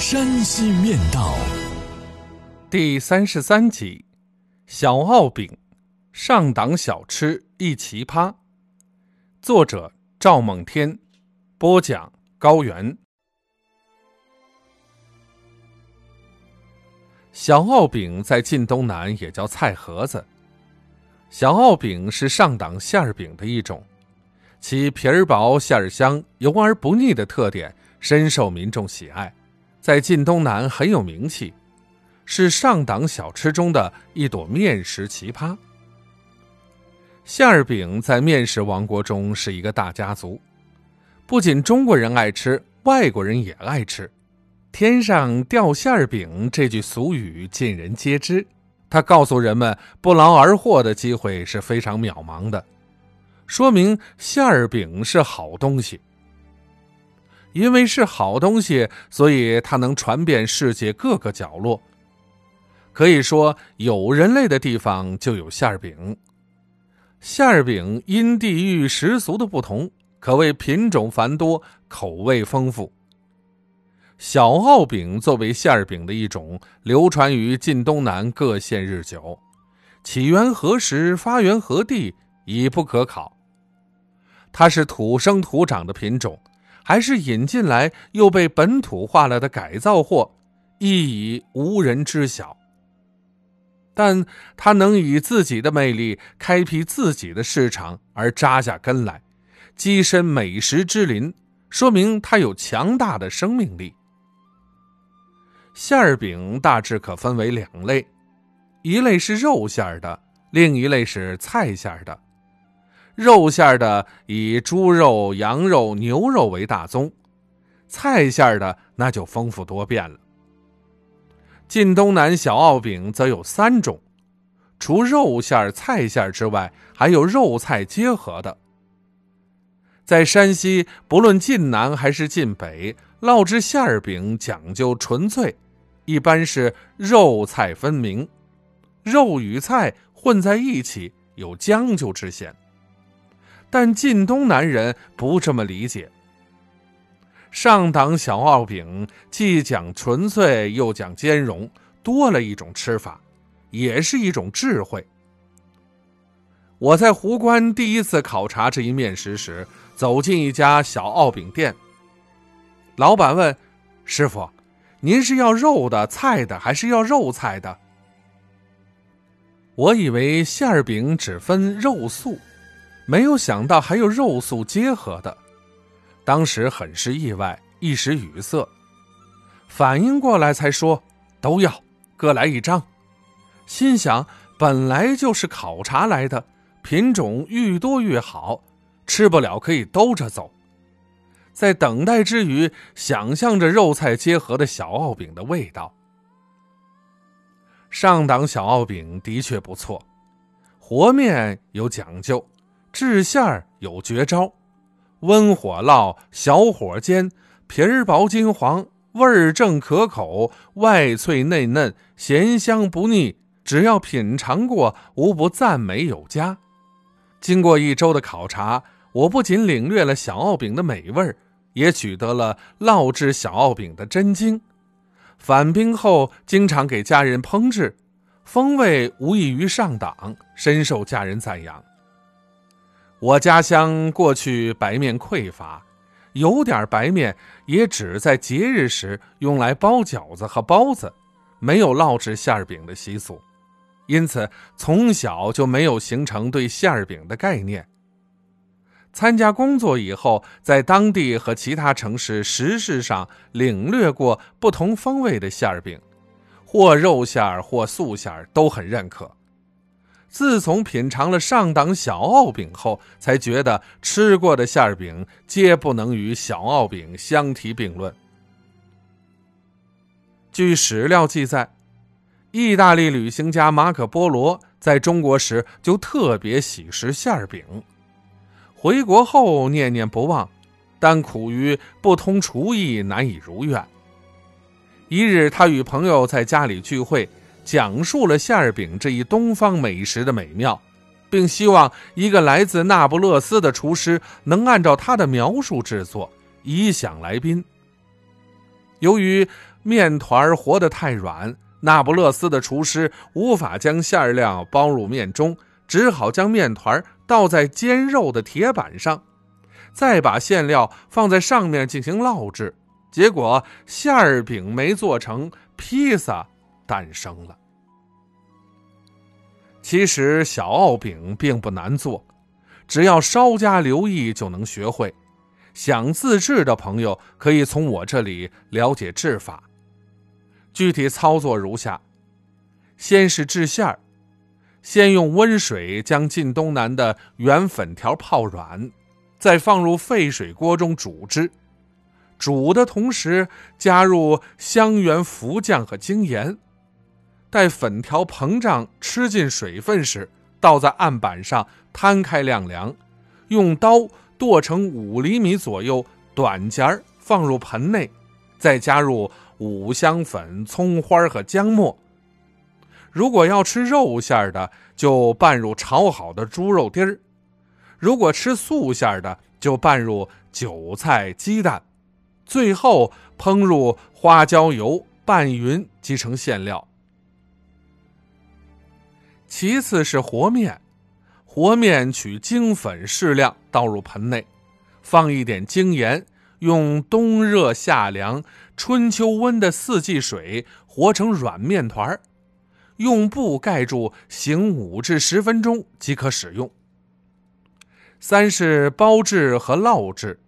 山西面道》第三十三集：小奥饼，上党小吃一奇葩。作者：赵梦天，播讲：高原。小奥饼在晋东南也叫菜盒子。小奥饼是上党馅儿饼的一种。其皮儿薄、馅儿香、油而不腻的特点深受民众喜爱，在晋东南很有名气，是上档小吃中的一朵面食奇葩。馅儿饼在面食王国中是一个大家族，不仅中国人爱吃，外国人也爱吃。“天上掉馅儿饼”这句俗语尽人皆知，它告诉人们不劳而获的机会是非常渺茫的。说明馅儿饼是好东西，因为是好东西，所以它能传遍世界各个角落。可以说，有人类的地方就有馅儿饼。馅儿饼因地域习俗的不同，可谓品种繁多，口味丰富。小奥饼作为馅儿饼的一种，流传于晋东南各县日久，起源何时、发源何地已不可考。它是土生土长的品种，还是引进来又被本土化了的改造货，亦已无人知晓。但它能以自己的魅力开辟自己的市场而扎下根来，跻身美食之林，说明它有强大的生命力。馅儿饼大致可分为两类，一类是肉馅儿的，另一类是菜馅儿的。肉馅的以猪肉、羊肉、牛肉为大宗，菜馅的那就丰富多变了。晋东南小奥饼则有三种，除肉馅、菜馅之外，还有肉菜结合的。在山西，不论晋南还是晋北，烙制馅儿饼讲究纯粹，一般是肉菜分明，肉与菜混在一起，有将就之嫌。但晋东南人不这么理解。上档小奥饼既讲纯粹，又讲兼容，多了一种吃法，也是一种智慧。我在壶关第一次考察这一面食时，走进一家小奥饼店。老板问：“师傅，您是要肉的、菜的，还是要肉菜的？”我以为馅儿饼只分肉素。没有想到还有肉素结合的，当时很是意外，一时语塞。反应过来才说都要各来一张，心想本来就是考察来的，品种愈多愈好，吃不了可以兜着走。在等待之余，想象着肉菜结合的小奥饼的味道。上档小奥饼的确不错，和面有讲究。制馅儿有绝招，温火烙，小火煎，皮儿薄金黄，味儿正可口，外脆内嫩，咸香不腻。只要品尝过，无不赞美有加。经过一周的考察，我不仅领略了小奥饼的美味，也取得了烙制小奥饼的真经。返兵后，经常给家人烹制，风味无异于上档，深受家人赞扬。我家乡过去白面匮乏，有点白面也只在节日时用来包饺子和包子，没有烙制馅儿饼的习俗，因此从小就没有形成对馅儿饼的概念。参加工作以后，在当地和其他城市食事上领略过不同风味的馅儿饼，或肉馅儿或素馅儿都很认可。自从品尝了上档小奥饼后，才觉得吃过的馅饼皆不能与小奥饼相提并论。据史料记载，意大利旅行家马可·波罗在中国时就特别喜食馅饼，回国后念念不忘，但苦于不通厨艺，难以如愿。一日，他与朋友在家里聚会，讲述了馅饼这一东方美食的美妙，并希望一个来自那不勒斯的厨师能按照他的描述制作，以享来宾。由于面团和得太软，那不勒斯的厨师无法将馅料包入面中，只好将面团倒在煎肉的铁板上，再把馅料放在上面进行烙制。结果馅儿饼没做成，披萨诞生了。其实小奥饼并不难做，只要稍加留意就能学会。想自制的朋友可以从我这里了解制法。具体操作如下：先是制馅儿，先用温水将晋东南的圆粉条泡软，再放入沸水锅中煮之。煮的同时，加入香橼、福酱和精盐，待粉条膨胀吃进水分时，倒在案板上摊开晾凉，用刀剁成五厘米左右短节儿，放入盆内，再加入五香粉、葱花和姜末。如果要吃肉馅的，就拌入炒好的猪肉丁儿；如果吃素馅的，就拌入韭菜、鸡蛋。最后烹入花椒油，拌匀即成馅料。其次是和面，和面取精粉适量倒入盆内，放一点精盐，用冬热夏凉、春秋温的四季水和成软面团用布盖住，醒五至十分钟即可使用。三是包制和烙制。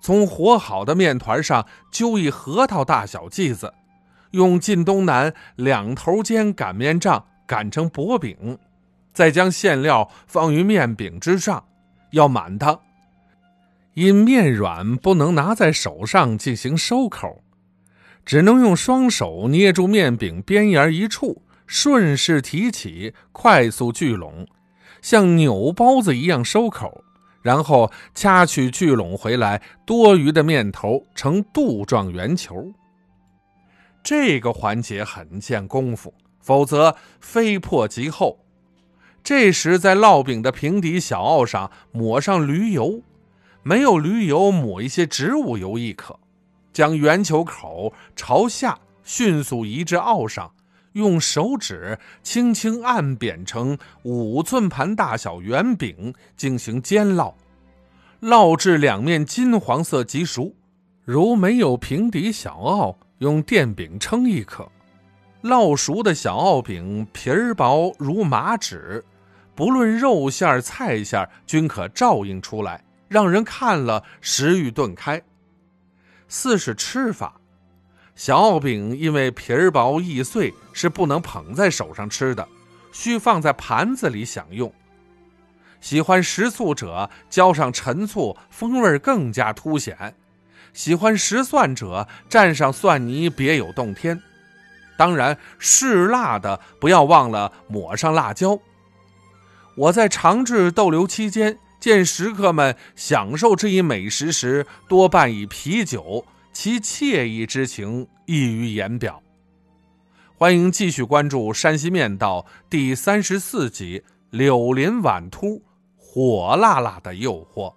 从和好的面团上揪一核桃大小剂子，用晋东南两头尖擀面杖擀成薄饼，再将馅料放于面饼之上，要满它。因面软不能拿在手上进行收口，只能用双手捏住面饼边沿一处，顺势提起，快速聚拢，像扭包子一样收口。然后掐取聚拢回来多余的面头成肚状圆球。这个环节很见功夫，否则非破即后。这时在烙饼的平底小鏊上抹上驴油，没有驴油抹一些植物油亦可。将圆球口朝下迅速移至鏊上，用手指轻轻按扁成五寸盘大小圆饼，进行煎烙。烙至两面金黄色即熟，如没有平底小鏊，用电饼称亦可。烙熟的小鏊饼皮儿薄如麻纸，不论肉馅儿菜馅儿均可照应出来，让人看了食欲顿开。四是吃法，小鏊饼因为皮儿薄易碎，是不能捧在手上吃的，需放在盘子里享用。喜欢食醋者，浇上陈醋，风味更加凸显；喜欢食蒜者，蘸上蒜泥，别有洞天。当然，嗜辣的不要忘了抹上辣椒。我在长治逗留期间，见食客们享受这一美食时，多半以啤酒，其惬意之情溢于言表。欢迎继续关注《山西面道》第三十四集《柳林晚秃》。火辣辣的诱惑。